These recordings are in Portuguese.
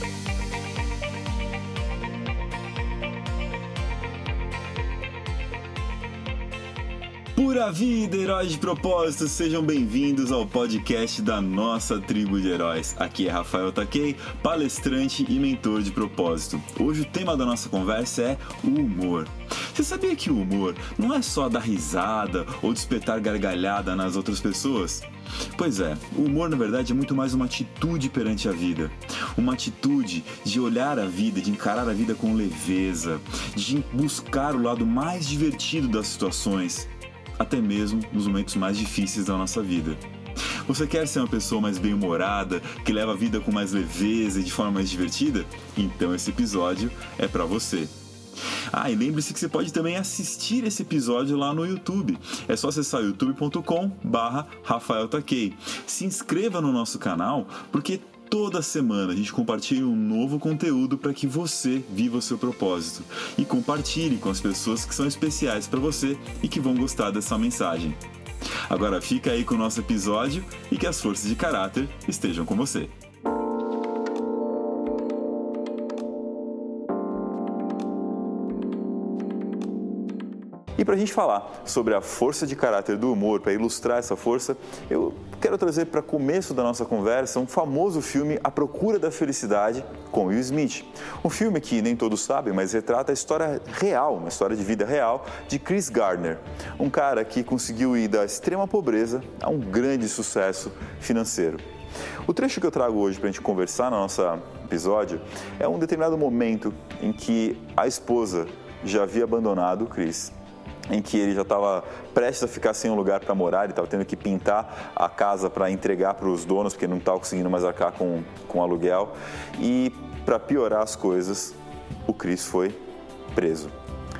Bye. Pura vida, heróis de propósito, sejam bem-vindos ao podcast da nossa tribo de heróis. Aqui é Rafael Takei, palestrante e mentor de propósito. Hoje o tema da nossa conversa é o humor. Você sabia que o humor não é só dar risada ou despertar gargalhada nas outras pessoas? Pois é, o humor na verdade é muito mais uma atitude perante a vida. Uma atitude de olhar a vida, de encarar a vida com leveza, de buscar o lado mais divertido das situações até mesmo nos momentos mais difíceis da nossa vida. Você quer ser uma pessoa mais bem-humorada, que leva a vida com mais leveza e de forma mais divertida? Então esse episódio é para você. Ah, e lembre-se que você pode também assistir esse episódio lá no YouTube. É só acessar youtube.com barra Rafael Takei. Se inscreva no nosso canal, porque Toda semana a gente compartilha um novo conteúdo para que você viva o seu propósito e compartilhe com as pessoas que são especiais para você e que vão gostar dessa mensagem. Agora fica aí com o nosso episódio e que as forças de caráter estejam com você. E para a gente falar sobre a força de caráter do humor, para ilustrar essa força, eu quero trazer para começo da nossa conversa um famoso filme A Procura da Felicidade com Will Smith. Um filme que nem todos sabem, mas retrata a história real, uma história de vida real de Chris Gardner, um cara que conseguiu ir da extrema pobreza a um grande sucesso financeiro. O trecho que eu trago hoje para a gente conversar no nosso episódio é um determinado momento em que a esposa já havia abandonado o Chris em que ele já estava prestes a ficar sem um lugar para morar, ele estava tendo que pintar a casa para entregar para os donos, porque não estava conseguindo mais arcar com, com aluguel. E para piorar as coisas, o Chris foi preso.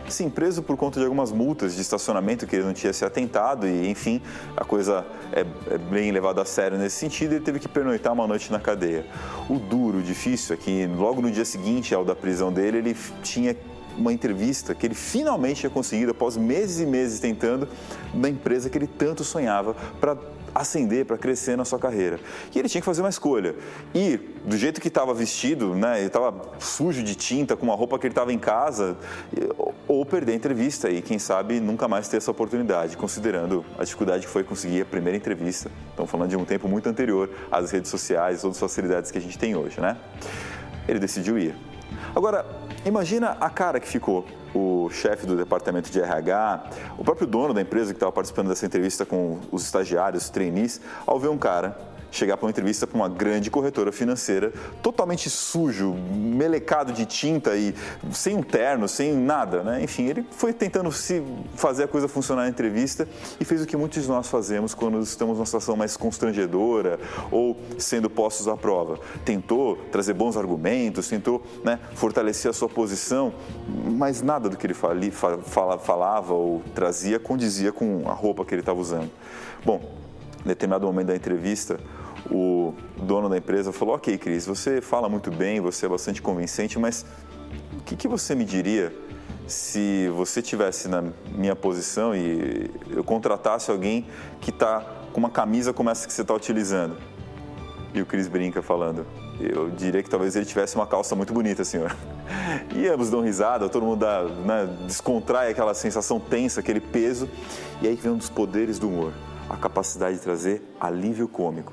Sim, preso por conta de algumas multas de estacionamento que ele não tinha se atentado e, enfim, a coisa é, é bem levada a sério nesse sentido. Ele teve que pernoitar uma noite na cadeia. O duro, o difícil é que logo no dia seguinte ao da prisão dele, ele tinha uma entrevista que ele finalmente tinha conseguido, após meses e meses tentando, na empresa que ele tanto sonhava para ascender, para crescer na sua carreira. E ele tinha que fazer uma escolha. E do jeito que estava vestido, né, ele estava sujo de tinta, com uma roupa que ele estava em casa, ou perder a entrevista e, quem sabe, nunca mais ter essa oportunidade, considerando a dificuldade que foi conseguir a primeira entrevista. Estamos falando de um tempo muito anterior às redes sociais, todas as facilidades que a gente tem hoje, né? Ele decidiu ir. Agora, imagina a cara que ficou o chefe do departamento de RH, o próprio dono da empresa que estava participando dessa entrevista com os estagiários, os trainees, ao ver um cara chegar para uma entrevista para uma grande corretora financeira, totalmente sujo, melecado de tinta e sem um terno, sem nada, né? Enfim, ele foi tentando se fazer a coisa funcionar na entrevista e fez o que muitos de nós fazemos quando estamos numa situação mais constrangedora ou sendo postos à prova. Tentou trazer bons argumentos, tentou né, fortalecer a sua posição, mas nada do que ele falava ou trazia condizia com a roupa que ele estava usando. Bom, em determinado momento da entrevista, o dono da empresa falou: Ok, Cris, você fala muito bem, você é bastante convincente, mas o que, que você me diria se você tivesse na minha posição e eu contratasse alguém que está com uma camisa como essa que você está utilizando? E o Cris brinca falando: Eu diria que talvez ele tivesse uma calça muito bonita, senhor. E ambos dão risada, todo mundo dá, né, descontrai aquela sensação tensa, aquele peso. E aí vem um dos poderes do humor a capacidade de trazer alívio cômico.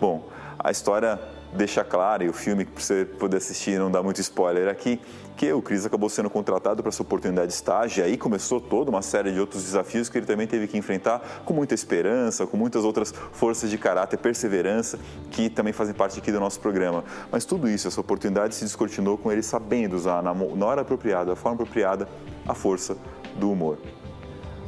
Bom, a história deixa claro, e o filme, para você poder assistir, não dá muito spoiler aqui, que o Cris acabou sendo contratado para essa oportunidade de estágio, e aí começou toda uma série de outros desafios que ele também teve que enfrentar com muita esperança, com muitas outras forças de caráter, perseverança, que também fazem parte aqui do nosso programa. Mas tudo isso, essa oportunidade se descortinou com ele sabendo usar na hora apropriada, da forma apropriada, a força do humor.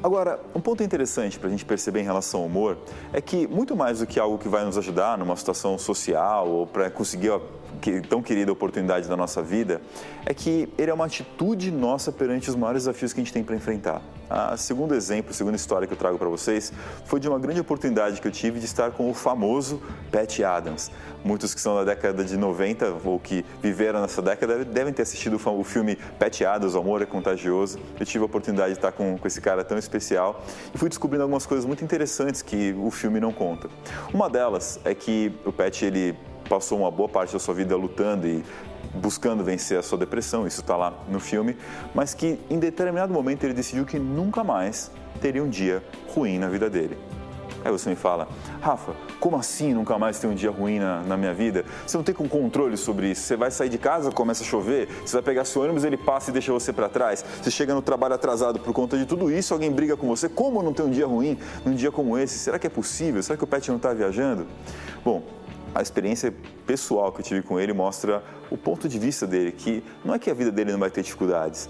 Agora, um ponto interessante para a gente perceber em relação ao humor é que, muito mais do que algo que vai nos ajudar numa situação social ou para conseguir a tão querida oportunidade da nossa vida, é que ele é uma atitude nossa perante os maiores desafios que a gente tem para enfrentar. A segundo exemplo, a segunda história que eu trago para vocês foi de uma grande oportunidade que eu tive de estar com o famoso Pat Adams. Muitos que são da década de 90 ou que viveram nessa década devem ter assistido o filme Pat Adams, O Amor é Contagioso. Eu tive a oportunidade de estar com, com esse cara tão especial e fui descobrindo algumas coisas muito interessantes que o filme não conta. Uma delas é que o Pat ele passou uma boa parte da sua vida lutando e buscando vencer a sua depressão, isso está lá no filme, mas que em determinado momento ele decidiu que nunca mais teria um dia ruim na vida dele. Aí você me fala, Rafa, como assim nunca mais tem um dia ruim na, na, minha vida? Você não tem com controle sobre isso. Você vai sair de casa, começa a chover, você vai pegar seu ônibus, ele passa e deixa você para trás. Você chega no trabalho atrasado por conta de tudo isso, alguém briga com você. Como não ter um dia ruim num dia como esse? Será que é possível? Será que o Pet não está viajando? Bom, a experiência pessoal que eu tive com ele mostra o ponto de vista dele, que não é que a vida dele não vai ter dificuldades,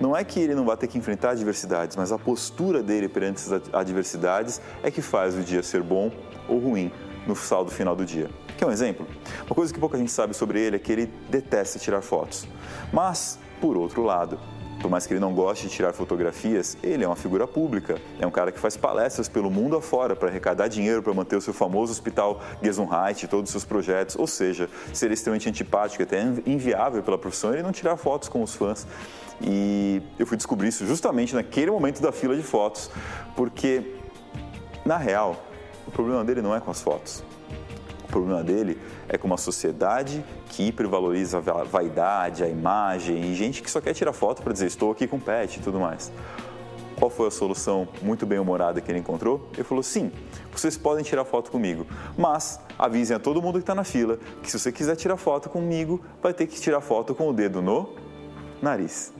não é que ele não vai ter que enfrentar adversidades, mas a postura dele perante essas adversidades é que faz o dia ser bom ou ruim no saldo final do dia. Quer um exemplo? Uma coisa que pouca gente sabe sobre ele é que ele detesta tirar fotos. Mas, por outro lado, por mais que ele não goste de tirar fotografias, ele é uma figura pública, é um cara que faz palestras pelo mundo afora para arrecadar dinheiro para manter o seu famoso hospital Gesundheit e todos os seus projetos, ou seja, ser extremamente antipático, até inviável pela profissão, ele não tirar fotos com os fãs. E eu fui descobrir isso justamente naquele momento da fila de fotos, porque, na real, o problema dele não é com as fotos. Problema dele é com uma sociedade que hipervaloriza a vaidade, a imagem e gente que só quer tirar foto para dizer estou aqui com pet e tudo mais. Qual foi a solução muito bem humorada que ele encontrou? Ele falou: sim, vocês podem tirar foto comigo, mas avisem a todo mundo que está na fila que se você quiser tirar foto comigo, vai ter que tirar foto com o dedo no nariz.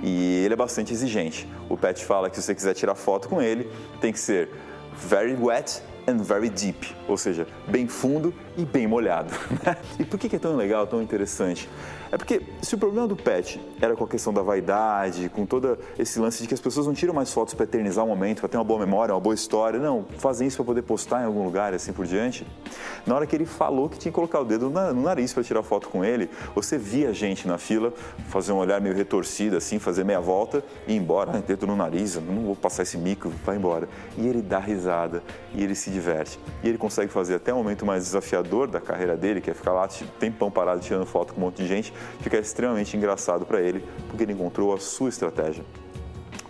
E ele é bastante exigente. O Pet fala que se você quiser tirar foto com ele, tem que ser very wet and very deep, ou seja, bem fundo e bem molhado. E por que é tão legal, tão interessante? É porque se o problema do pet era com a questão da vaidade, com todo esse lance de que as pessoas não tiram mais fotos para eternizar o momento, para ter uma boa memória, uma boa história, não, fazem isso para poder postar em algum lugar assim por diante. Na hora que ele falou que tinha que colocar o dedo no nariz para tirar foto com ele, você via a gente na fila fazer um olhar meio retorcido, assim, fazer meia volta e ir embora, ah, dedo no nariz, não vou passar esse mico, vai embora. E ele dá risada e ele se diverte. E ele consegue fazer até o momento mais desafiador da carreira dele, que é ficar lá tempão parado tirando foto com um monte de gente, fica extremamente engraçado para ele, porque ele encontrou a sua estratégia.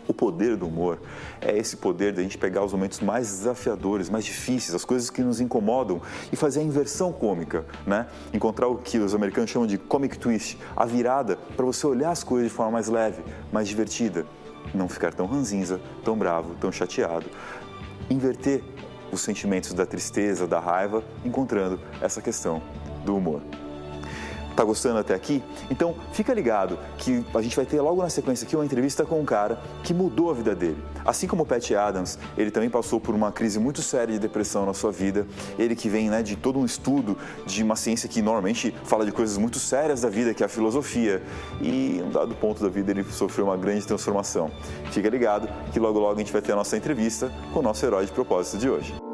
O poder do humor é esse poder de a gente pegar os momentos mais desafiadores, mais difíceis, as coisas que nos incomodam e fazer a inversão cômica, né? Encontrar o que os americanos chamam de comic twist, a virada para você olhar as coisas de forma mais leve, mais divertida, não ficar tão ranzinza, tão bravo, tão chateado. Inverter os sentimentos da tristeza, da raiva, encontrando essa questão do humor. Tá gostando até aqui? Então fica ligado que a gente vai ter logo na sequência aqui uma entrevista com um cara que mudou a vida dele. Assim como o Pat Adams, ele também passou por uma crise muito séria de depressão na sua vida. Ele que vem né, de todo um estudo de uma ciência que normalmente fala de coisas muito sérias da vida, que é a filosofia. E em um dado ponto da vida ele sofreu uma grande transformação. Fica ligado que logo logo a gente vai ter a nossa entrevista com o nosso herói de propósito de hoje.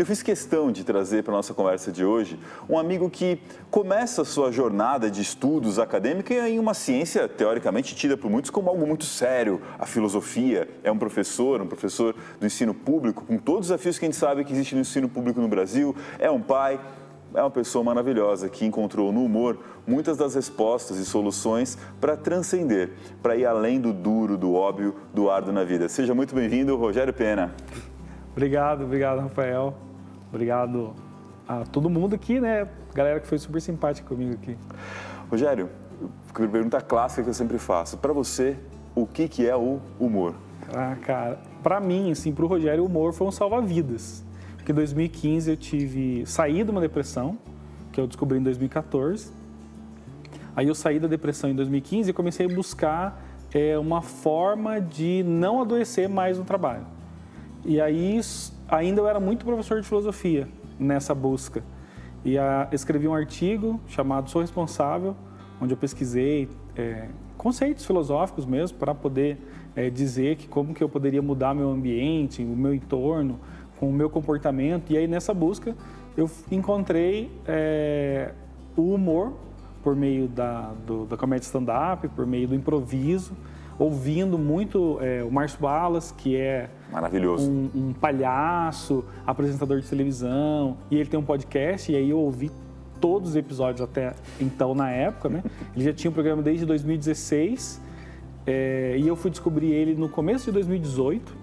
Eu fiz questão de trazer para a nossa conversa de hoje um amigo que começa a sua jornada de estudos acadêmica em uma ciência teoricamente tida por muitos como algo muito sério, a filosofia. É um professor, um professor do ensino público, com todos os desafios que a gente sabe que existe no ensino público no Brasil. É um pai, é uma pessoa maravilhosa que encontrou no humor muitas das respostas e soluções para transcender, para ir além do duro, do óbvio, do árduo na vida. Seja muito bem-vindo, Rogério Pena. Obrigado, obrigado, Rafael. Obrigado a todo mundo aqui, né? Galera que foi super simpática comigo aqui. Rogério, pergunta clássica que eu sempre faço. Para você, o que, que é o humor? Ah, cara, para mim, assim, para o Rogério, o humor foi um salva-vidas. Porque em 2015 eu tive saí de uma depressão, que eu descobri em 2014. Aí eu saí da depressão em 2015 e comecei a buscar é, uma forma de não adoecer mais no trabalho. E aí ainda eu era muito professor de filosofia nessa busca. E a, escrevi um artigo chamado Sou Responsável, onde eu pesquisei é, conceitos filosóficos mesmo para poder é, dizer que como que eu poderia mudar meu ambiente, o meu entorno, com o meu comportamento. E aí nessa busca eu encontrei é, o humor por meio da, do, da comédia stand-up, por meio do improviso, ouvindo muito é, o Márcio Balas, que é Maravilhoso. Um, um, palhaço, apresentador de televisão, e ele tem um podcast, e aí eu ouvi todos os episódios até então, na época, né? Ele já tinha um programa desde 2016, É, e eu fui descobrir ele no começo de 2018.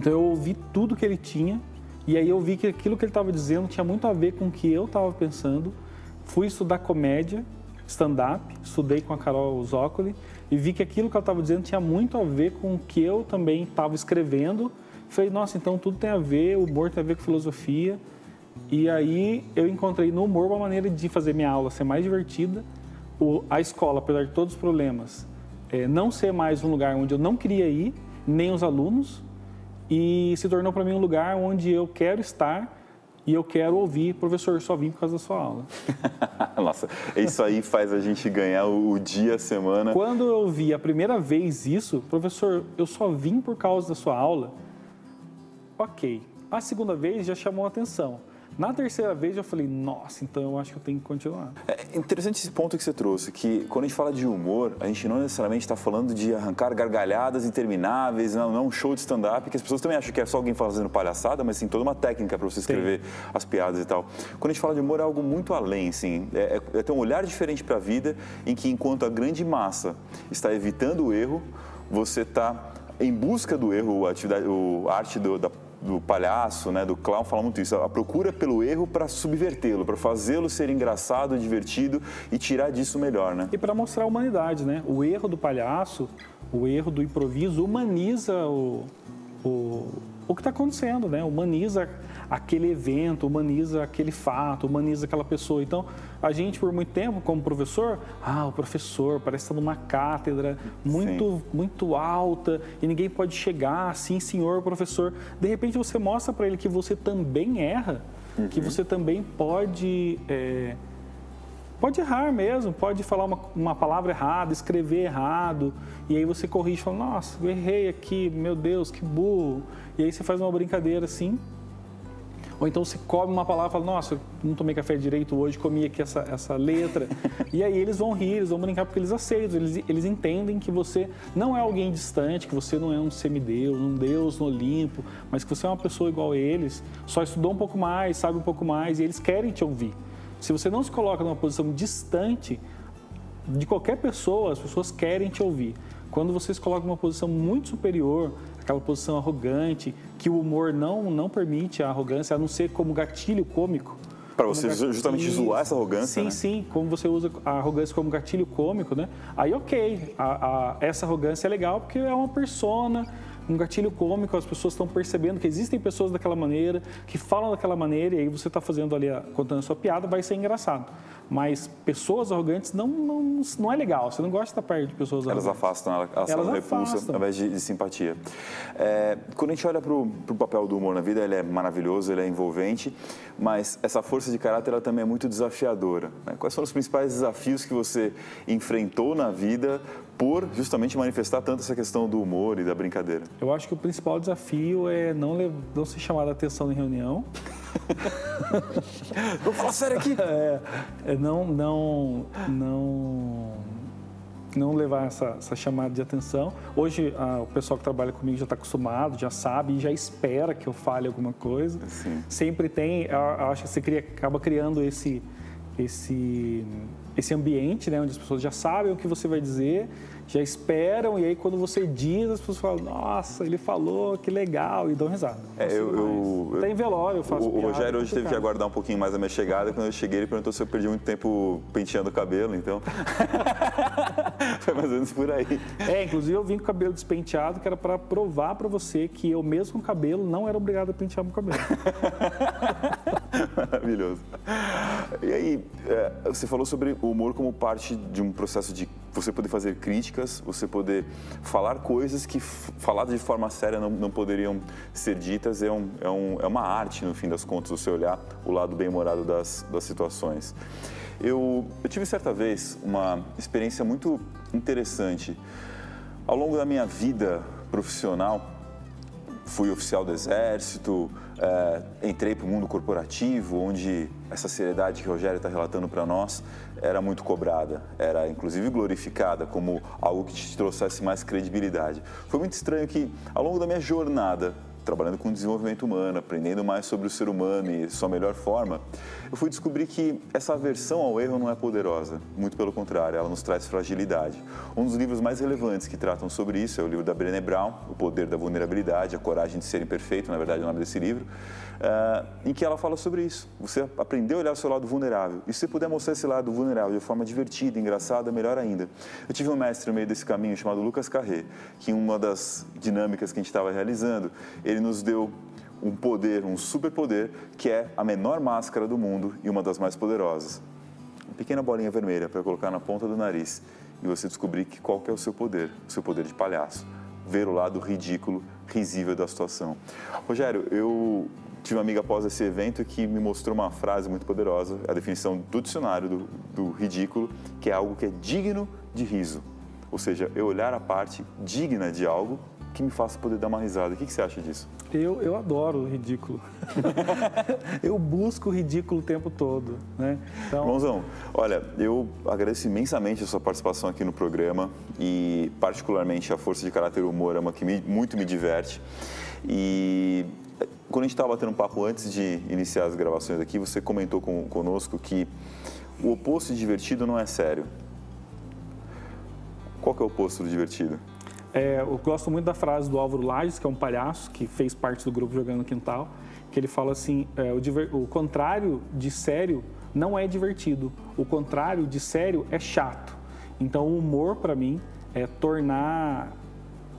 Então eu ouvi tudo que ele tinha e aí eu vi que aquilo que ele estava dizendo tinha muito a ver com o que eu estava pensando. Fui estudar comédia, stand-up, estudei com a Carol Zócoli e vi que aquilo que ela estava dizendo tinha muito a ver com o que eu também estava escrevendo. Falei, nossa, então tudo tem a ver, o humor tem a ver com filosofia. E aí eu encontrei no humor uma maneira de fazer minha aula ser mais divertida. O, a escola, apesar de todos os problemas, é, não ser mais um lugar onde eu não queria ir, nem os alunos, e se tornou para mim um lugar onde eu quero estar e eu quero ouvir, professor, só vim por causa da sua aula. Nossa, isso aí faz a gente ganhar o dia, a semana. Quando eu vi a primeira vez isso, professor, eu só vim por causa da sua aula, ok. A segunda vez já chamou a atenção. Na terceira vez eu falei, nossa, então eu acho que eu tenho que continuar. É interessante esse ponto que você trouxe, que quando a gente fala de humor, a gente não necessariamente está falando de arrancar gargalhadas intermináveis, não, não é um show de stand-up, que as pessoas também acham que é só alguém fazendo palhaçada, mas tem toda uma técnica para você escrever as piadas e tal. Quando a gente fala de humor é algo muito além, assim, é, é, é ter um olhar diferente para a vida, em que enquanto a grande massa está evitando o erro, você está em busca do erro, a, atividade, a arte do, da do palhaço, né, do clown, fala muito isso. A procura pelo erro para subvertê-lo, para fazê-lo ser engraçado, divertido e tirar disso melhor, né? E para mostrar a humanidade, né? O erro do palhaço, o erro do improviso humaniza o, o, o que está acontecendo, né? Humaniza aquele evento, humaniza aquele fato, humaniza aquela pessoa. Então, a gente, por muito tempo, como professor, ah, o professor parece estar numa cátedra muito, muito alta e ninguém pode chegar, sim, senhor professor. De repente, você mostra para ele que você também erra, uhum. que você também pode. É, pode errar mesmo, pode falar uma, uma, palavra errada, escrever errado, e aí você corrige e fala, nossa, eu errei aqui, meu Deus, que burro. E aí você faz uma brincadeira assim, ou então você come uma palavra e fala, nossa, não tomei café direito hoje, comi aqui essa, essa letra. e aí eles vão rir, eles vão brincar porque eles aceitam, eles, eles entendem que você não é alguém distante, que você não é um semideus, um deus no Olimpo, mas que você é uma pessoa igual a eles, só estudou um pouco mais, sabe um pouco mais e eles querem te ouvir. Se você não se coloca numa posição distante de qualquer pessoa, as pessoas querem te ouvir. Quando você se coloca numa posição muito superior, aquela posição arrogante, que o humor não, não permite a arrogância, a não ser como gatilho cômico. Para você gatilho... justamente zoar essa arrogância, Sim, né? sim, como você usa a arrogância como gatilho cômico, né? Aí, ok, a, a, essa arrogância é legal porque é uma persona, um gatilho cômico, as pessoas estão percebendo que existem pessoas daquela maneira, que falam daquela maneira, e aí você está fazendo ali, contando a sua piada, vai ser engraçado. Mas pessoas arrogantes não, não, não é legal, você não gosta de estar perto de pessoas elas arrogantes. Afastam, elas, elas, elas repulsam ao invés de, de simpatia. É, quando a gente olha para o papel do humor na vida, ele é maravilhoso, ele é envolvente, mas essa força de caráter ela também é muito desafiadora. Né? Quais foram os principais desafios que você enfrentou na vida por justamente manifestar tanto essa questão do humor e da brincadeira? Eu acho que o principal desafio é não, não ser chamado a atenção em reunião. Vou falar sério aqui. É, é não, não, não, não levar essa, essa chamada de atenção. Hoje o pessoal que trabalha comigo já está acostumado, já sabe e já espera que eu fale alguma coisa. Sim. Sempre tem, eu acho que você cria, acaba criando esse, esse esse ambiente, né, onde as pessoas já sabem o que você vai dizer, já esperam, e aí quando você diz, as pessoas falam, nossa, ele falou, que legal, e dão risada. É, eu, eu, Tem velório, eu faço O, piada, o Rogério hoje teve que aguardar um pouquinho mais a minha chegada, quando eu cheguei ele perguntou se eu perdi muito tempo penteando o cabelo, então... Foi mais ou menos por aí. É, inclusive eu vim com o cabelo despenteado, que era para provar para você que eu mesmo com cabelo não era obrigado a pentear meu cabelo. Maravilhoso. E aí, é, você falou sobre o humor como parte de um processo de você poder fazer você poder falar coisas que, faladas de forma séria, não, não poderiam ser ditas. É, um, é, um, é uma arte, no fim das contas, você olhar o lado bem-humorado das, das situações. Eu, eu tive certa vez uma experiência muito interessante. Ao longo da minha vida profissional, fui oficial do Exército, é, entrei para o mundo corporativo, onde essa seriedade que o Rogério está relatando para nós era muito cobrada, era inclusive glorificada como algo que te trouxesse mais credibilidade. Foi muito estranho que, ao longo da minha jornada, trabalhando com desenvolvimento humano, aprendendo mais sobre o ser humano e sua melhor forma, eu fui descobrir que essa aversão ao erro não é poderosa, muito pelo contrário, ela nos traz fragilidade. Um dos livros mais relevantes que tratam sobre isso é o livro da Brené Brown, O Poder da Vulnerabilidade, A Coragem de Ser Imperfeito, na verdade é o nome desse livro, uh, em que ela fala sobre isso. Você aprender a olhar o seu lado vulnerável. E se você puder mostrar esse lado vulnerável de forma divertida, engraçada, melhor ainda. Eu tive um mestre no meio desse caminho chamado Lucas Carré, que em uma das dinâmicas que a gente estava realizando, ele nos deu um poder, um superpoder, que é a menor máscara do mundo e uma das mais poderosas. Uma pequena bolinha vermelha para colocar na ponta do nariz e você descobrir que qual que é o seu poder, o seu poder de palhaço. Ver o lado ridículo, risível da situação. Rogério, eu tive uma amiga após esse evento que me mostrou uma frase muito poderosa, a definição do dicionário do, do ridículo, que é algo que é digno de riso. Ou seja, eu olhar a parte digna de algo que me faça poder dar uma risada. O que, que você acha disso? Eu, eu adoro o ridículo. eu busco o ridículo o tempo todo. Né? Então... Irmãozão, olha, eu agradeço imensamente a sua participação aqui no programa e, particularmente, a força de caráter humor é uma que me, muito me diverte. E quando a gente estava batendo um papo antes de iniciar as gravações aqui, você comentou com, conosco que o oposto de divertido não é sério. Qual que é o oposto do divertido? É, eu gosto muito da frase do Álvaro Lages, que é um palhaço que fez parte do grupo Jogando no Quintal, que ele fala assim: é, o, diver, o contrário de sério não é divertido, o contrário de sério é chato. Então, o humor, para mim, é tornar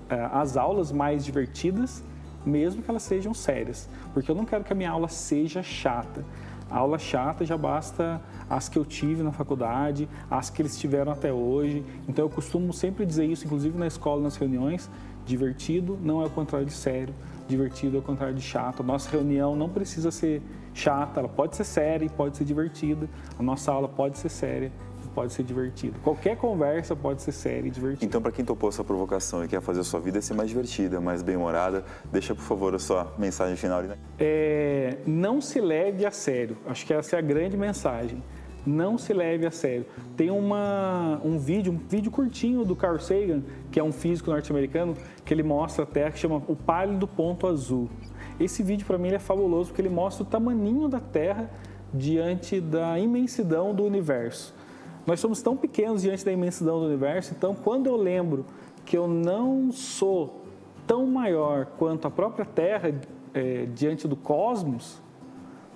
é, as aulas mais divertidas, mesmo que elas sejam sérias, porque eu não quero que a minha aula seja chata. A aula chata já basta as que eu tive na faculdade, as que eles tiveram até hoje. Então eu costumo sempre dizer isso, inclusive na escola, nas reuniões. Divertido não é o contrário de sério, divertido é o contrário de chato. A nossa reunião não precisa ser chata, ela pode ser séria e pode ser divertida. A nossa aula pode ser séria pode ser divertido. Qualquer conversa pode ser séria e divertida. Então, para quem topou essa provocação e quer fazer a sua vida ser mais divertida, mais bem-humorada, deixa, por favor, a sua mensagem final. É, não se leve a sério. Acho que essa é a grande mensagem. Não se leve a sério. Tem uma, um vídeo, um vídeo curtinho do Carl Sagan, que é um físico norte-americano, que ele mostra a Terra, que chama O Pálido Ponto Azul. Esse vídeo, para mim, é fabuloso, porque ele mostra o tamaninho da Terra diante da imensidão do universo. Nós somos tão pequenos diante da imensidão do universo, então quando eu lembro que eu não sou tão maior quanto a própria Terra é, diante do cosmos,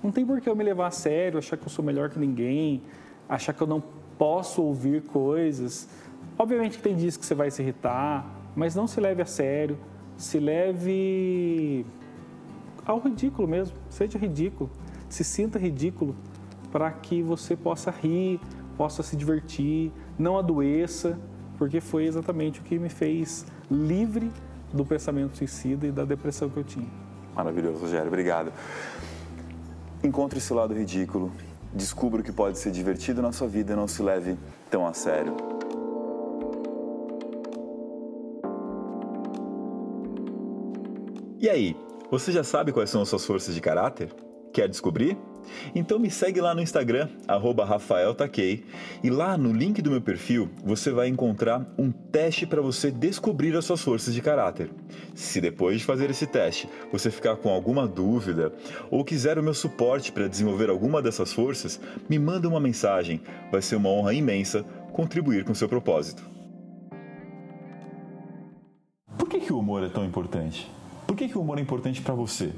não tem por que eu me levar a sério, achar que eu sou melhor que ninguém, achar que eu não posso ouvir coisas. Obviamente que tem dias que você vai se irritar, mas não se leve a sério, se leve ao ridículo mesmo, seja ridículo, se sinta ridículo para que você possa rir, possa se divertir, não adoeça, porque foi exatamente o que me fez livre do pensamento suicida e da depressão que eu tinha. Maravilhoso, Rogério, obrigado. Encontre esse lado ridículo, descubra o que pode ser divertido na sua vida e não se leve tão a sério. E aí, você já sabe quais são as suas forças de caráter? Quer descobrir? Então me segue lá no Instagram, RafaelTaquei, e lá no link do meu perfil você vai encontrar um teste para você descobrir as suas forças de caráter. Se depois de fazer esse teste você ficar com alguma dúvida ou quiser o meu suporte para desenvolver alguma dessas forças, me manda uma mensagem, vai ser uma honra imensa contribuir com o seu propósito. Por que, que o humor é tão importante? Por que, que o humor é importante para você?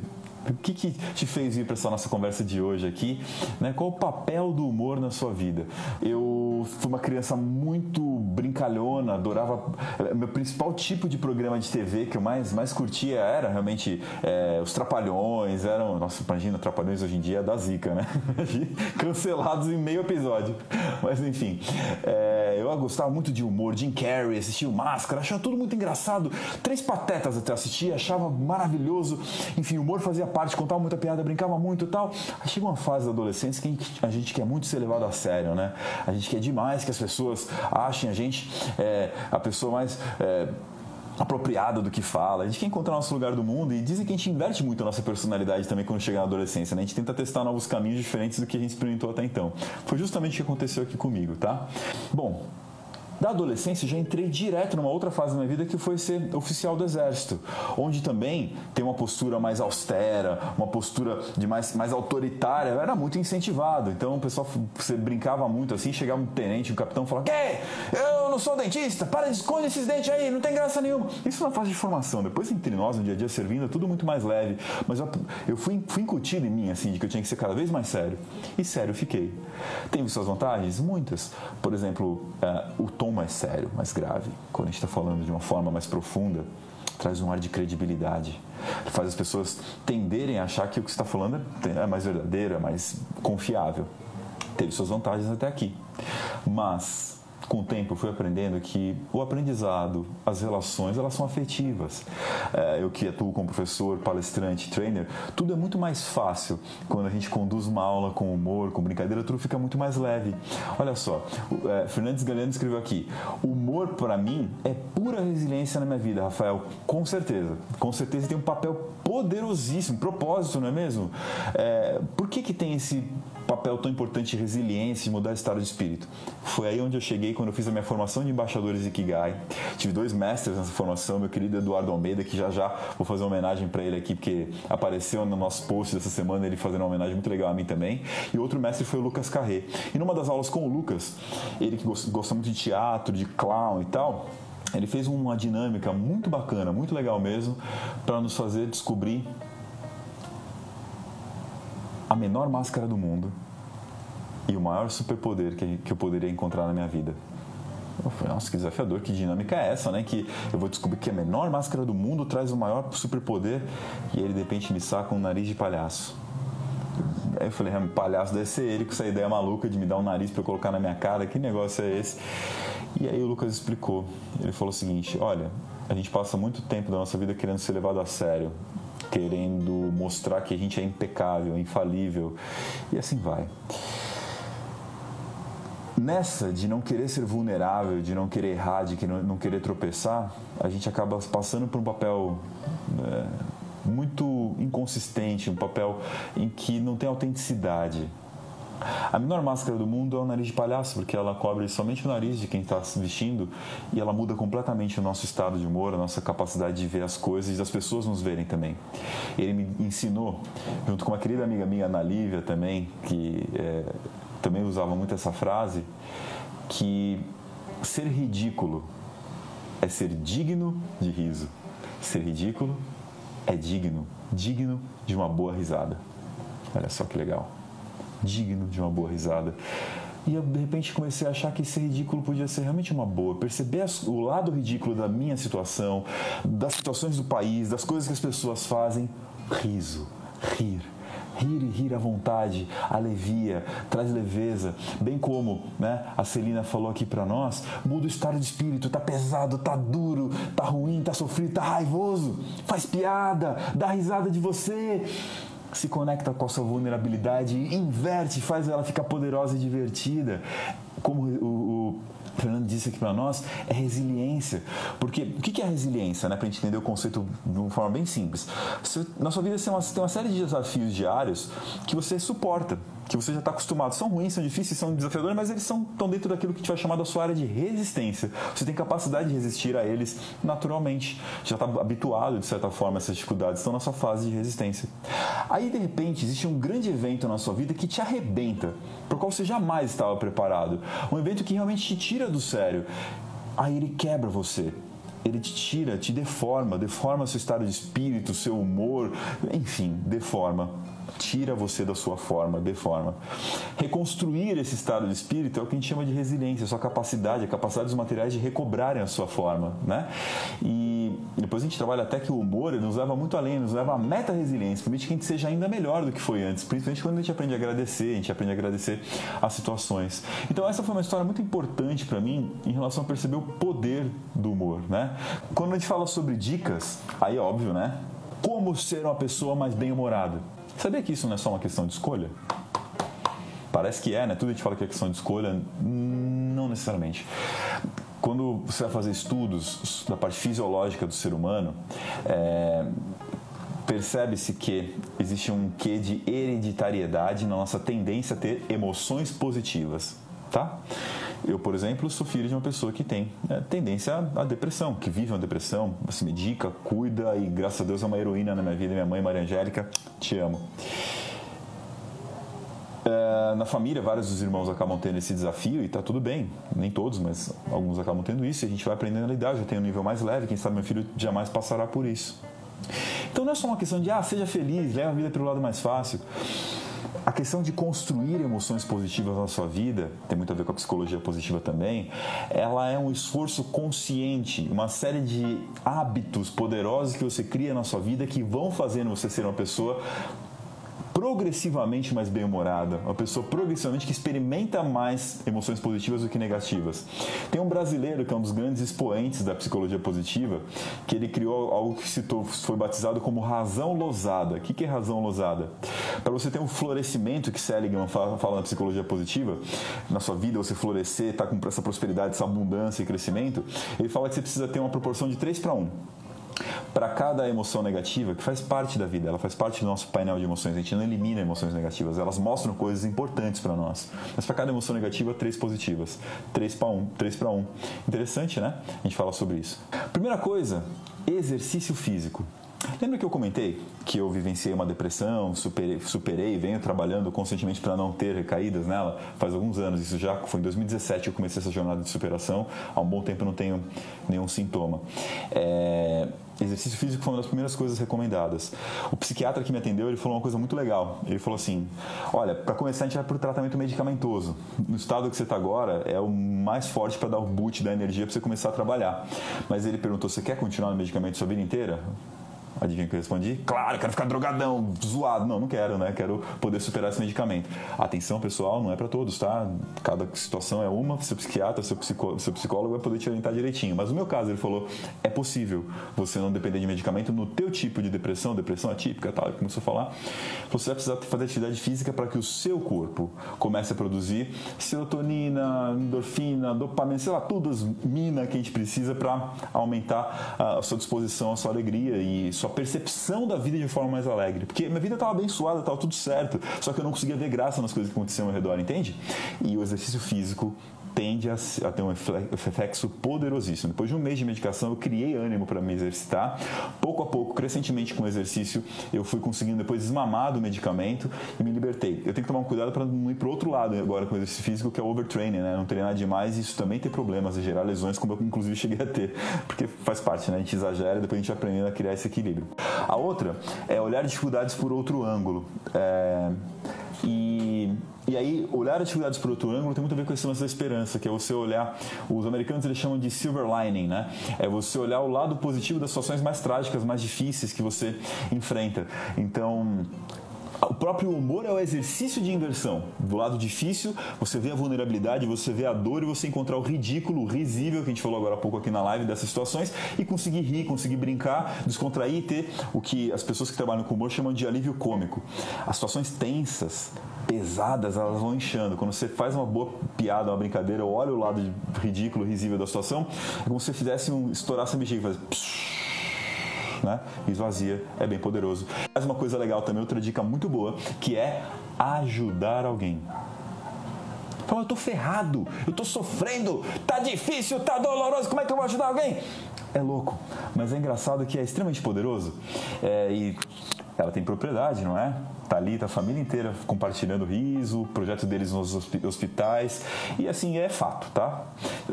O que, que te fez vir para essa nossa conversa de hoje aqui? Né? Qual o papel do humor na sua vida? Eu fui uma criança muito brincalhona, adorava. Eh, meu principal tipo de programa de TV que eu mais, mais curtia era realmente é, os Trapalhões. Eram, nossa, imagina, Trapalhões hoje em dia é da zica, né? Cancelados em meio episódio. Mas enfim, é, eu gostava muito de humor. Jim Carrey, assistia o Máscara, achava tudo muito engraçado. Três Patetas até assistia, achava maravilhoso. Enfim, o humor fazia parte, contava muita piada, brincava muito e tal. Aí chega uma fase da adolescência que a gente quer muito ser levado a sério, né? A gente quer demais que as pessoas achem a gente é, a pessoa mais. É, apropriada do que fala. A gente quer encontrar nosso lugar do mundo e dizem que a gente inverte muito a nossa personalidade também quando chega na adolescência, né? A gente tenta testar novos caminhos diferentes do que a gente experimentou até então. Foi justamente o que aconteceu aqui comigo, tá? Bom, Da adolescência, já entrei direto numa outra fase da minha vida que foi ser oficial do exército, onde também tem uma postura mais austera, uma postura de mais, mais autoritária, era muito incentivado. Então o pessoal você brincava muito assim, chegava um tenente, um capitão falava: "Que? Eu não sou dentista, para de esconde esses dentes aí, não tem graça nenhuma". Isso na fase de formação. Depois entre nós, no dia a dia servindo, é tudo muito mais leve, mas eu, eu fui, fui incutido em mim assim de que eu tinha que ser cada vez mais sério. E sério fiquei. Teve suas vantagens, muitas. Por exemplo, uh, o tom tom mais sério, mais grave, quando a gente está falando de uma forma mais profunda, traz um ar de credibilidade. Faz as pessoas tenderem a achar que o que está falando é, é mais verdadeiro, é mais confiável. Teve suas vantagens até aqui. Mas com o tempo fui aprendendo que o aprendizado, as relações, elas são afetivas. É, eu que atuo como professor, palestrante, trainer, tudo é muito mais fácil quando a gente conduz uma aula com humor, com brincadeira, tudo fica muito mais leve. Olha só, é, Fernandes Galeano escreveu aqui: humor para mim é pura resiliência na minha vida, Rafael. Com certeza, com certeza tem um papel poderosíssimo, propósito, não é mesmo? É, por que que tem esse papel tão importante de resiliência e mudar estado de espírito. Foi aí onde eu cheguei quando eu fiz a minha formação de embaixadores de Ikigai. Tive dois mestres nessa formação, meu querido Eduardo Almeida, que já já vou fazer uma homenagem para ele aqui, porque apareceu no nosso post dessa semana ele fazendo uma homenagem muito legal a mim também. E outro mestre foi o Lucas Carré. E numa das aulas com o Lucas, ele que gosta muito de teatro, de clown e tal, ele fez uma dinâmica muito bacana, muito legal mesmo, para nos fazer descobrir a menor máscara do mundo e o maior superpoder que, que eu poderia encontrar na minha vida. Eu falei, nossa, que desafiador, que dinâmica é essa, né? Que eu vou descobrir que a menor máscara do mundo traz o maior superpoder e ele de repente me saca um nariz de palhaço. Aí eu falei, ah, palhaço deve ser ele com essa ideia maluca de me dar um nariz para eu colocar na minha cara, que negócio é esse? E aí o Lucas explicou. Ele falou o seguinte: olha, a gente passa muito tempo da nossa vida querendo ser levado a sério querendo mostrar que a gente é impecável, infalível e assim vai. Nessa de não querer ser vulnerável, de não querer errar, de não querer tropeçar, a gente acaba passando por um papel é, muito inconsistente, um papel em que não tem autenticidade, a menor máscara do mundo é o nariz de palhaço, porque ela cobre somente o nariz de quem está se vestindo e ela muda completamente o nosso estado de humor, a nossa capacidade de ver as coisas e das pessoas nos verem também. Ele me ensinou, junto com uma querida amiga minha, Ana Lívia, também, que é, também usava muito essa frase, que ser ridículo é ser digno de riso. Ser ridículo é digno, digno de uma boa risada. Olha só que legal digno de uma boa risada. E eu, de repente, comecei a achar que ser ridículo podia ser realmente uma boa. Perceber o lado ridículo da minha situação, das situações do país, das coisas que as pessoas fazem. Riso, rir. Rir e rir à vontade, alevia, traz leveza, bem como né, a Celina falou aqui para nós, muda o estado de espírito, tá pesado, tá duro, tá ruim, tá sofrido, tá raivoso, faz piada, dá risada de você, se conecta com a sua vulnerabilidade, inverte, faz ela ficar poderosa e divertida. Como o, o Fernando disse aqui para nós, é resiliência. Porque o que é resiliência, né? Para gente entender o conceito de uma forma bem simples. Na sua vida você tem uma série de desafios diários que você suporta que você já está acostumado. São ruins, são difíceis, são desafiadores, mas eles são, estão dentro daquilo que a gente vai chamar da sua área de resistência. Você tem capacidade de resistir a eles naturalmente. Já está habituado, de certa forma, a essas dificuldades, estão na sua fase de resistência. Aí, de repente, existe um grande evento na sua vida que te arrebenta, para o qual você jamais estava preparado. Um evento que realmente te tira do sério. Aí ele quebra você ele te tira, te deforma, deforma seu estado de espírito, seu humor, enfim, deforma tira você da sua forma, deforma. Reconstruir esse estado de espírito é o que a gente chama de resiliência, a sua capacidade, a capacidade dos materiais de recobrarem a sua forma, né? E depois a gente trabalha até que o humor nos leva muito além, nos leva à meta-resiliência, permite que a gente seja ainda melhor do que foi antes, principalmente quando a gente aprende a agradecer, a gente aprende a agradecer as situações. Então essa foi uma história muito importante para mim em relação a perceber o poder do humor, né? Quando a gente fala sobre dicas, aí é óbvio, né? Como ser uma pessoa mais bem-humorada? Sabia que isso não é só uma questão de escolha? Parece que é, né? Tudo a gente fala que é questão de escolha, não necessariamente. Quando você vai fazer estudos da parte fisiológica do ser humano, é, percebe-se que existe um quê de hereditariedade na nossa tendência a ter emoções positivas. tá? Eu, por exemplo, sou filho de uma pessoa que tem né, tendência à depressão, que vive uma depressão, se medica, cuida e, graças a Deus, é uma heroína na minha vida. Minha mãe, Maria Angélica, te amo. É, na família, vários dos irmãos acabam tendo esse desafio e tá tudo bem. Nem todos, mas alguns acabam tendo isso e a gente vai aprendendo a lidar. Já tem um nível mais leve, quem sabe meu filho jamais passará por isso. Então não é só uma questão de, ah, seja feliz, leva a vida pelo lado mais fácil. A questão de construir emoções positivas na sua vida, tem muito a ver com a psicologia positiva também, ela é um esforço consciente, uma série de hábitos poderosos que você cria na sua vida que vão fazendo você ser uma pessoa progressivamente mais bem-humorada, uma pessoa progressivamente que experimenta mais emoções positivas do que negativas. Tem um brasileiro que é um dos grandes expoentes da psicologia positiva, que ele criou algo que citou, foi batizado como razão losada. O que é razão losada? Para você ter um florescimento que Seligman fala, fala na psicologia positiva, na sua vida você florescer, estar tá com essa prosperidade, essa abundância e crescimento, ele fala que você precisa ter uma proporção de 3 para 1 para cada emoção negativa, que faz parte da vida, ela faz parte do nosso painel de emoções, a gente não elimina emoções negativas, elas mostram coisas importantes para nós. Mas para cada emoção negativa, três positivas. Três para um, três para um. Interessante, né? A gente fala sobre isso. Primeira coisa, exercício físico. Lembra que eu comentei que eu vivenciei uma depressão, superei, superei venho trabalhando constantemente para não ter recaídas nela faz alguns anos. Isso já foi em 2017 que eu comecei essa jornada de superação. Há um bom tempo eu não tenho nenhum sintoma. É, exercício físico foi uma das primeiras coisas recomendadas. O psiquiatra que me atendeu, ele falou uma coisa muito legal. Ele falou assim: "Olha, para começar a gente vai para o tratamento medicamentoso. No estado que você está agora é o mais forte para dar o boot da energia para você começar a trabalhar". Mas ele perguntou: "Você quer continuar no medicamento sua vida inteira?" Adivinha que eu respondi? Claro, quero ficar drogadão, zoado. Não, não quero, né? Quero poder superar esse medicamento. Atenção, pessoal, não é para todos, tá? Cada situação é uma, seu psiquiatra, seu psicólogo, seu psicólogo vai poder te orientar direitinho. Mas no meu caso, ele falou, é possível você não depender de medicamento no teu tipo de depressão, depressão atípica, tal, ele começou a falar. Você vai precisar fazer atividade física para que o seu corpo comece a produzir serotonina, endorfina, dopamina, sei lá, todas as minas que a gente precisa para aumentar a sua disposição, a sua alegria e sua sua percepção da vida de forma mais alegre. Porque minha vida estava abençoada, estava tudo certo, só que eu não conseguia ver graça nas coisas que aconteciam ao redor, entende? E o exercício físico tende a, a, ter um reflexo poderosíssimo. Depois de um mês de medicação, eu criei ânimo para me exercitar. Pouco a pouco, crescentemente com o exercício, eu fui conseguindo depois desmamar do medicamento e me libertei. Eu tenho que tomar um cuidado para não ir para outro lado agora com o exercício físico, que é o overtraining, né? Não treinar demais e isso também tem problemas e gerar lesões, como eu inclusive cheguei a ter, porque faz parte, né? A gente exagera e depois a gente aprendendo a criar esse equilíbrio. A outra é olhar dificuldades por outro ângulo. É... E e aí, olhar as dificuldades por outro ângulo tem muito a ver com esse lance da esperança, que é você olhar, os americanos eles chamam de silver lining, né? É você olhar o lado positivo das situações mais trágicas, mais difíceis que você enfrenta. Então, o próprio humor é o exercício de inversão. Do lado difícil, você vê a vulnerabilidade, você vê a dor e você encontrar o ridículo, o risível, que a gente falou agora há pouco aqui na live dessas situações, e conseguir rir, conseguir brincar, descontrair e ter o que as pessoas que trabalham com humor chamam de alívio cômico. As situações tensas, pesadas, elas vão inchando. Quando você faz uma boa piada, uma brincadeira, olha o lado ridículo, risível da situação, é como se você fizesse um estourar essa bexiga, fazer né? Esvazia, é bem poderoso. Mais uma coisa legal também, outra dica muito boa, que é ajudar alguém. Fala, eu tô ferrado, eu tô sofrendo, tá difícil, tá doloroso, como é que eu vou ajudar alguém? É louco, mas é engraçado que é extremamente poderoso é, e ela tem propriedade, não é? Tá ali, tá a família inteira compartilhando riso, projeto deles nos hospitais. E assim, é fato, tá?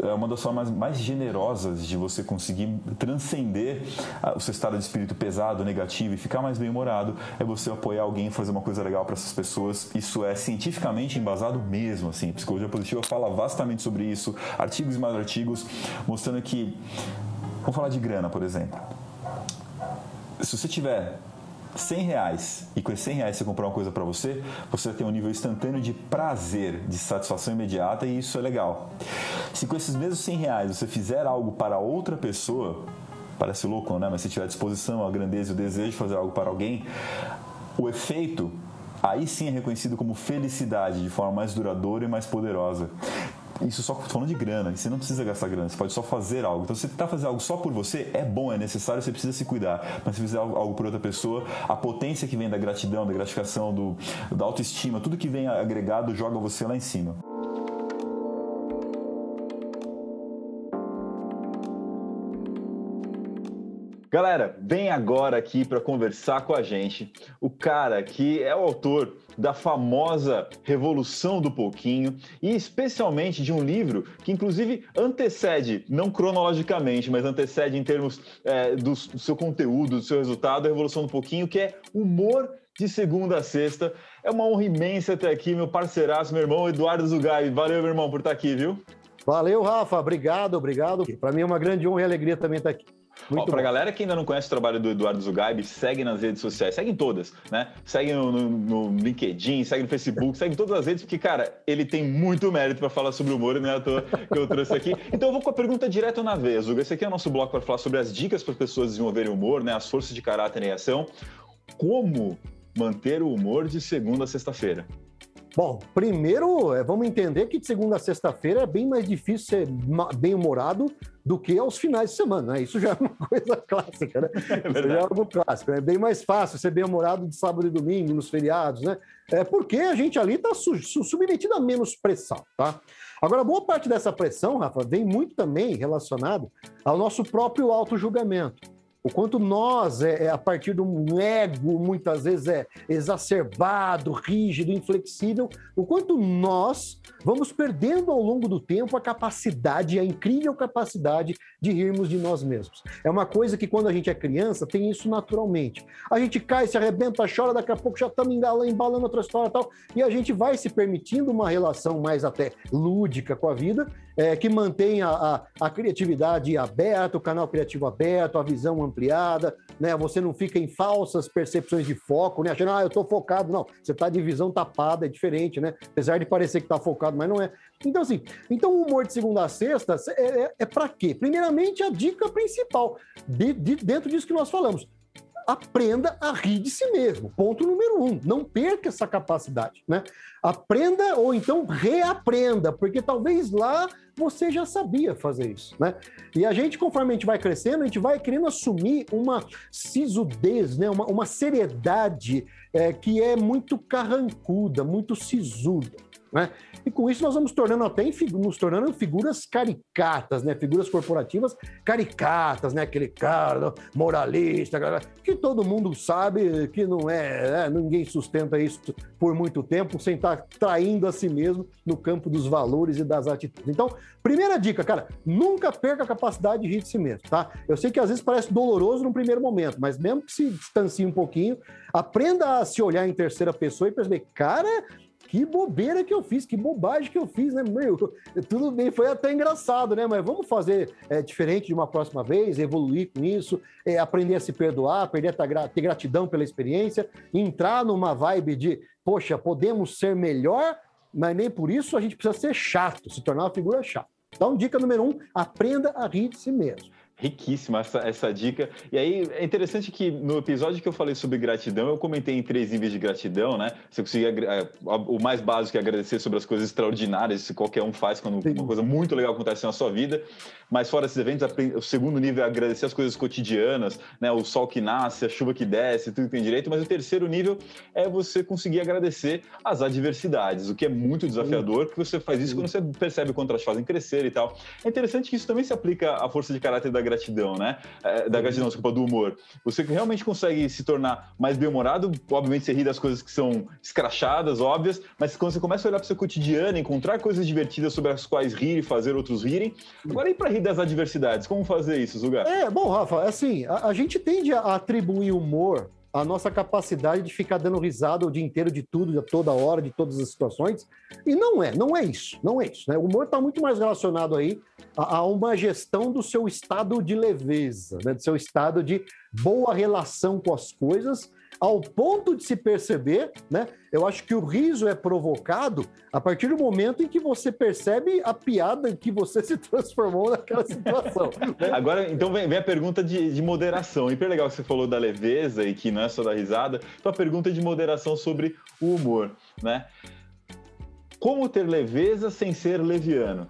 É uma das formas mais generosas de você conseguir transcender o seu estado de espírito pesado, negativo e ficar mais bem-humorado é você apoiar alguém, fazer uma coisa legal para essas pessoas. Isso é cientificamente embasado mesmo, assim. A psicologia positiva fala vastamente sobre isso, artigos e mais artigos, mostrando que. Vamos falar de grana, por exemplo. Se você tiver 100 reais e com esses 100 reais você comprar uma coisa para você, você vai ter um nível instantâneo de prazer, de satisfação imediata e isso é legal. Se com esses mesmos 100 reais você fizer algo para outra pessoa, parece louco, né? Mas se tiver a disposição, a grandeza e o desejo de fazer algo para alguém, o efeito aí sim é reconhecido como felicidade de forma mais duradoura e mais poderosa. Isso só falando de grana, você não precisa gastar grana, você pode só fazer algo. Então, se você tentar fazer algo só por você, é bom, é necessário, você precisa se cuidar. Mas se fizer algo por outra pessoa, a potência que vem da gratidão, da gratificação, do, da autoestima, tudo que vem agregado joga você lá em cima. Galera, vem agora aqui para conversar com a gente o cara que é o autor da famosa Revolução do Pouquinho e especialmente de um livro que inclusive antecede, não cronologicamente, mas antecede em termos é, do, do seu conteúdo, do seu resultado, a Revolução do Pouquinho, que é Humor de segunda a sexta. É uma honra imensa ter aqui meu parceiraço, meu irmão Eduardo Zugai. Valeu, meu irmão, por estar aqui, viu? Valeu, Rafa. Obrigado, obrigado. Para mim é uma grande honra e alegria também estar aqui. Muito Ó, pra galera que ainda não conhece o trabalho do Eduardo Zugaib, segue nas redes sociais, segue em todas, né? Segue no, no, no LinkedIn, segue no Facebook, segue em todas as redes, porque, cara, ele tem muito mérito para falar sobre humor, é toa que eu trouxe aqui. Então eu vou com a pergunta direto na vez, Zuga. Esse aqui é o nosso bloco para falar sobre as dicas para as pessoas desenvolverem humor, né? As forças de caráter e ação. Como manter o humor de segunda a sexta-feira? Bom, primeiro, é, vamos entender que de segunda a sexta-feira é bem mais difícil ser bem-humorado do que aos finais de semana, né? Isso já é uma coisa clássica, né? É Isso já é algo clássico. É bem mais fácil ser bem-humorado de sábado e domingo, nos feriados, né? É porque a gente ali está su submetido a menos pressão, tá? Agora, boa parte dessa pressão, Rafa, vem muito também relacionado ao nosso próprio auto-julgamento o quanto nós, é, é, a partir de um ego, muitas vezes é exacerbado, rígido, inflexível, o quanto nós vamos perdendo ao longo do tempo a capacidade, a incrível capacidade de rirmos de nós mesmos. É uma coisa que quando a gente é criança tem isso naturalmente. A gente cai, se arrebenta, chora, daqui a pouco já estamos embalando outra história e tal, e a gente vai se permitindo uma relação mais até lúdica com a vida, é, que mantém a, a, a, criatividade aberta, o canal criativo aberto, a visão ampliada, né? Você não fica em falsas percepções de foco, né? Achando, ah, eu estou focado. Não, você está de visão tapada, é diferente, né? Apesar de parecer que está focado, mas não é. Então, assim, então o humor de segunda a sexta é, é, é para quê? Primeiramente, a dica principal, de, de, dentro disso que nós falamos aprenda a rir de si mesmo. Ponto número um. Não perca essa capacidade, né? Aprenda ou então reaprenda, porque talvez lá você já sabia fazer isso, né? E a gente, conforme a gente vai crescendo, a gente vai querendo assumir uma sisudez, né? Uma, uma seriedade é, que é muito carrancuda, muito sisuda. Né? E com isso nós vamos tornando até nos tornando figuras caricatas, né? Figuras corporativas caricatas, né? Aquele cara moralista, que todo mundo sabe que não é, né? ninguém sustenta isso por muito tempo sem estar traindo a si mesmo no campo dos valores e das atitudes. Então, primeira dica, cara, nunca perca a capacidade de rir de si mesmo, tá? Eu sei que às vezes parece doloroso no primeiro momento, mas mesmo que se distancie um pouquinho, aprenda a se olhar em terceira pessoa e perceber, cara, que bobeira que eu fiz, que bobagem que eu fiz, né? Meu, tudo bem, foi até engraçado, né? Mas vamos fazer é, diferente de uma próxima vez, evoluir com isso, é, aprender a se perdoar, aprender a ter gratidão pela experiência, entrar numa vibe de, poxa, podemos ser melhor, mas nem por isso a gente precisa ser chato, se tornar uma figura chata. Então, dica número um, aprenda a rir de si mesmo riquíssima essa, essa dica. E aí é interessante que no episódio que eu falei sobre gratidão, eu comentei em três níveis de gratidão, né? Você conseguir o mais básico é agradecer sobre as coisas extraordinárias que qualquer um faz quando Sim. uma coisa muito legal acontece na sua vida. Mas fora esses eventos, o segundo nível é agradecer as coisas cotidianas, né? O sol que nasce, a chuva que desce, tudo que tem direito. Mas o terceiro nível é você conseguir agradecer as adversidades, o que é muito desafiador, porque você faz isso quando você percebe quanto elas fazem crescer e tal. É interessante que isso também se aplica à força de caráter da gratidão, né? É, da gratidão, desculpa, do humor. Você realmente consegue se tornar mais bem-humorado, obviamente você ri das coisas que são escrachadas, óbvias, mas quando você começa a olhar para o seu cotidiano, encontrar coisas divertidas sobre as quais rir e fazer outros rirem, agora e para rir das adversidades, como fazer isso, Zuga? É, bom, Rafa, assim, a, a gente tende a atribuir humor a nossa capacidade de ficar dando risada o dia inteiro de tudo, de toda hora, de todas as situações. E não é, não é isso, não é isso. Né? O humor está muito mais relacionado aí a, a, uma gestão do seu estado de leveza, né? do seu estado de boa relação com as coisas ao ponto de se perceber, né? Eu acho que o riso é provocado a partir do momento em que você percebe a piada em que você se transformou naquela situação. Né? Agora, então vem, vem, a pergunta de, de moderação. Hiper legal que você falou da leveza e que não é só da risada. Então a pergunta de moderação sobre o humor, né? Como ter leveza sem ser leviano?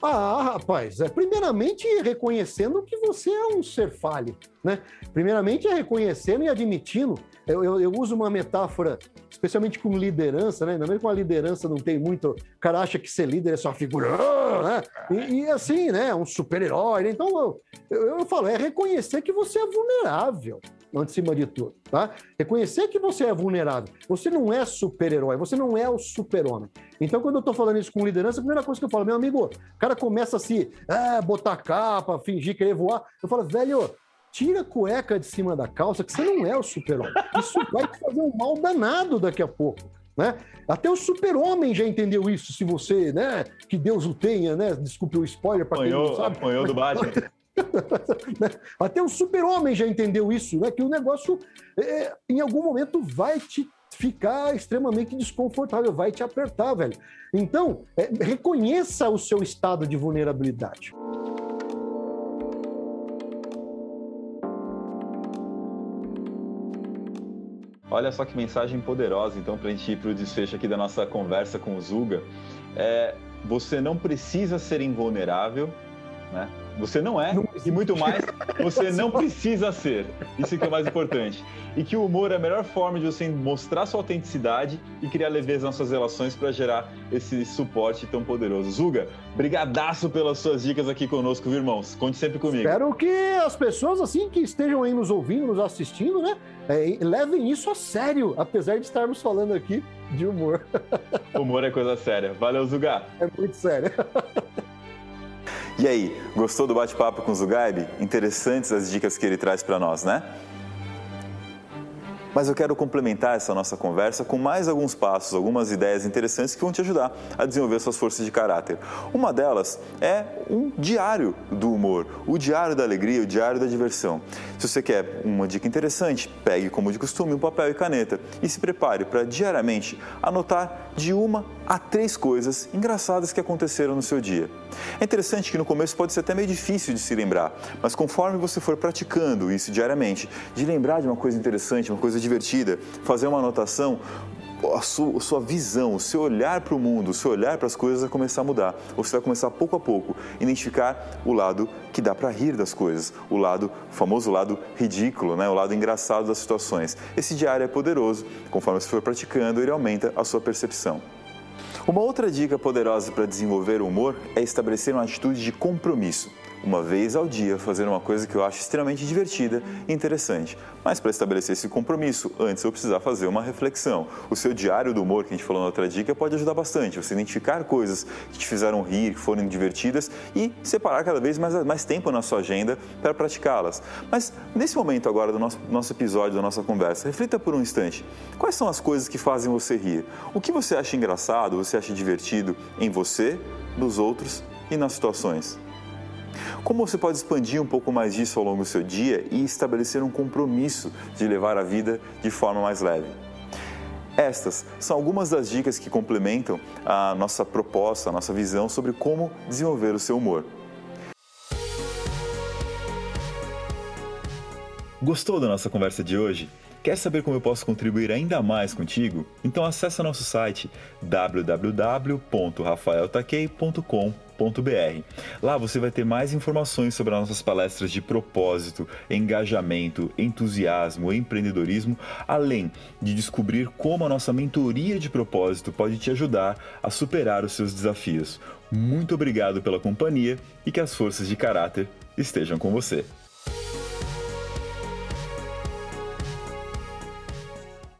Ah, rapaz, é, primeiramente reconhecendo que você é um ser falho, né? Primeiramente é reconhecendo e admitindo. Eu, eu, eu uso uma metáfora especialmente com liderança, né? Ainda mais com a liderança não tem muito. O cara acha que ser líder é só figura, né? E, e assim, né? Um super-herói. Né? Então, eu, eu, eu falo, é reconhecer que você é vulnerável acima de tudo, tá? Reconhecer que você é vulnerável. Você não é super-herói, você não é o super-homem. Então, quando eu tô falando isso com liderança, a primeira coisa que eu falo, meu amigo, o cara começa a se ah, botar capa, fingir querer voar. Eu falo, velho, tira a cueca de cima da calça, que você não é o super-homem. Isso vai te fazer um mal danado daqui a pouco. Né? Até o super-homem já entendeu isso, se você, né, que Deus o tenha, né? Desculpe o spoiler para quem não sabe. Apanhou do Batman. Até o super-homem já entendeu isso, né? Que o negócio, é, em algum momento, vai te ficar extremamente desconfortável, vai te apertar, velho. Então, é, reconheça o seu estado de vulnerabilidade. Olha só que mensagem poderosa, então, para a gente ir para o desfecho aqui da nossa conversa com o Zuga. É, você não precisa ser invulnerável, né? Você não é, não e muito mais, você não precisa ser. Isso que é o mais importante. E que o humor é a melhor forma de você mostrar sua autenticidade e criar leveza nas suas relações para gerar esse suporte tão poderoso. Zuga, brigadaço pelas suas dicas aqui conosco, viu, irmãos? Conte sempre comigo. Espero que as pessoas, assim, que estejam aí nos ouvindo, nos assistindo, né, é, levem isso a sério, apesar de estarmos falando aqui de humor. Humor é coisa séria. Valeu, Zuga. É muito sério. E aí, gostou do bate-papo com o Zugaib? Interessantes as dicas que ele traz para nós, né? Mas eu quero complementar essa nossa conversa com mais alguns passos, algumas ideias interessantes que vão te ajudar a desenvolver suas forças de caráter. Uma delas é um diário do humor, o diário da alegria, o diário da diversão. Se você quer uma dica interessante, pegue como de costume um papel e caneta e se prepare para diariamente anotar de uma a três coisas engraçadas que aconteceram no seu dia. É interessante que no começo pode ser até meio difícil de se lembrar, mas conforme você for praticando isso diariamente, de lembrar de uma coisa interessante, uma coisa divertida, fazer uma anotação, a sua, a sua, visão, o seu olhar para o mundo, o seu olhar para as coisas vai começar a mudar. Você vai começar pouco a pouco identificar o lado que dá para rir das coisas, o lado o famoso lado ridículo, né? o lado engraçado das situações. Esse diário é poderoso, conforme você for praticando, ele aumenta a sua percepção. Uma outra dica poderosa para desenvolver o humor é estabelecer uma atitude de compromisso uma vez ao dia, fazer uma coisa que eu acho extremamente divertida e interessante. Mas para estabelecer esse compromisso, antes eu precisar fazer uma reflexão. O seu diário do humor, que a gente falou na outra dica, pode ajudar bastante. Você identificar coisas que te fizeram rir, que foram divertidas e separar cada vez mais, mais tempo na sua agenda para praticá-las. Mas nesse momento agora do nosso, nosso episódio, da nossa conversa, reflita por um instante. Quais são as coisas que fazem você rir? O que você acha engraçado, você acha divertido em você, nos outros e nas situações? Como você pode expandir um pouco mais disso ao longo do seu dia e estabelecer um compromisso de levar a vida de forma mais leve? Estas são algumas das dicas que complementam a nossa proposta, a nossa visão sobre como desenvolver o seu humor. Gostou da nossa conversa de hoje? Quer saber como eu posso contribuir ainda mais contigo? Então acesse nosso site www.rafaeltaquei.com.br. Lá você vai ter mais informações sobre as nossas palestras de propósito, engajamento, entusiasmo, empreendedorismo, além de descobrir como a nossa mentoria de propósito pode te ajudar a superar os seus desafios. Muito obrigado pela companhia e que as forças de caráter estejam com você.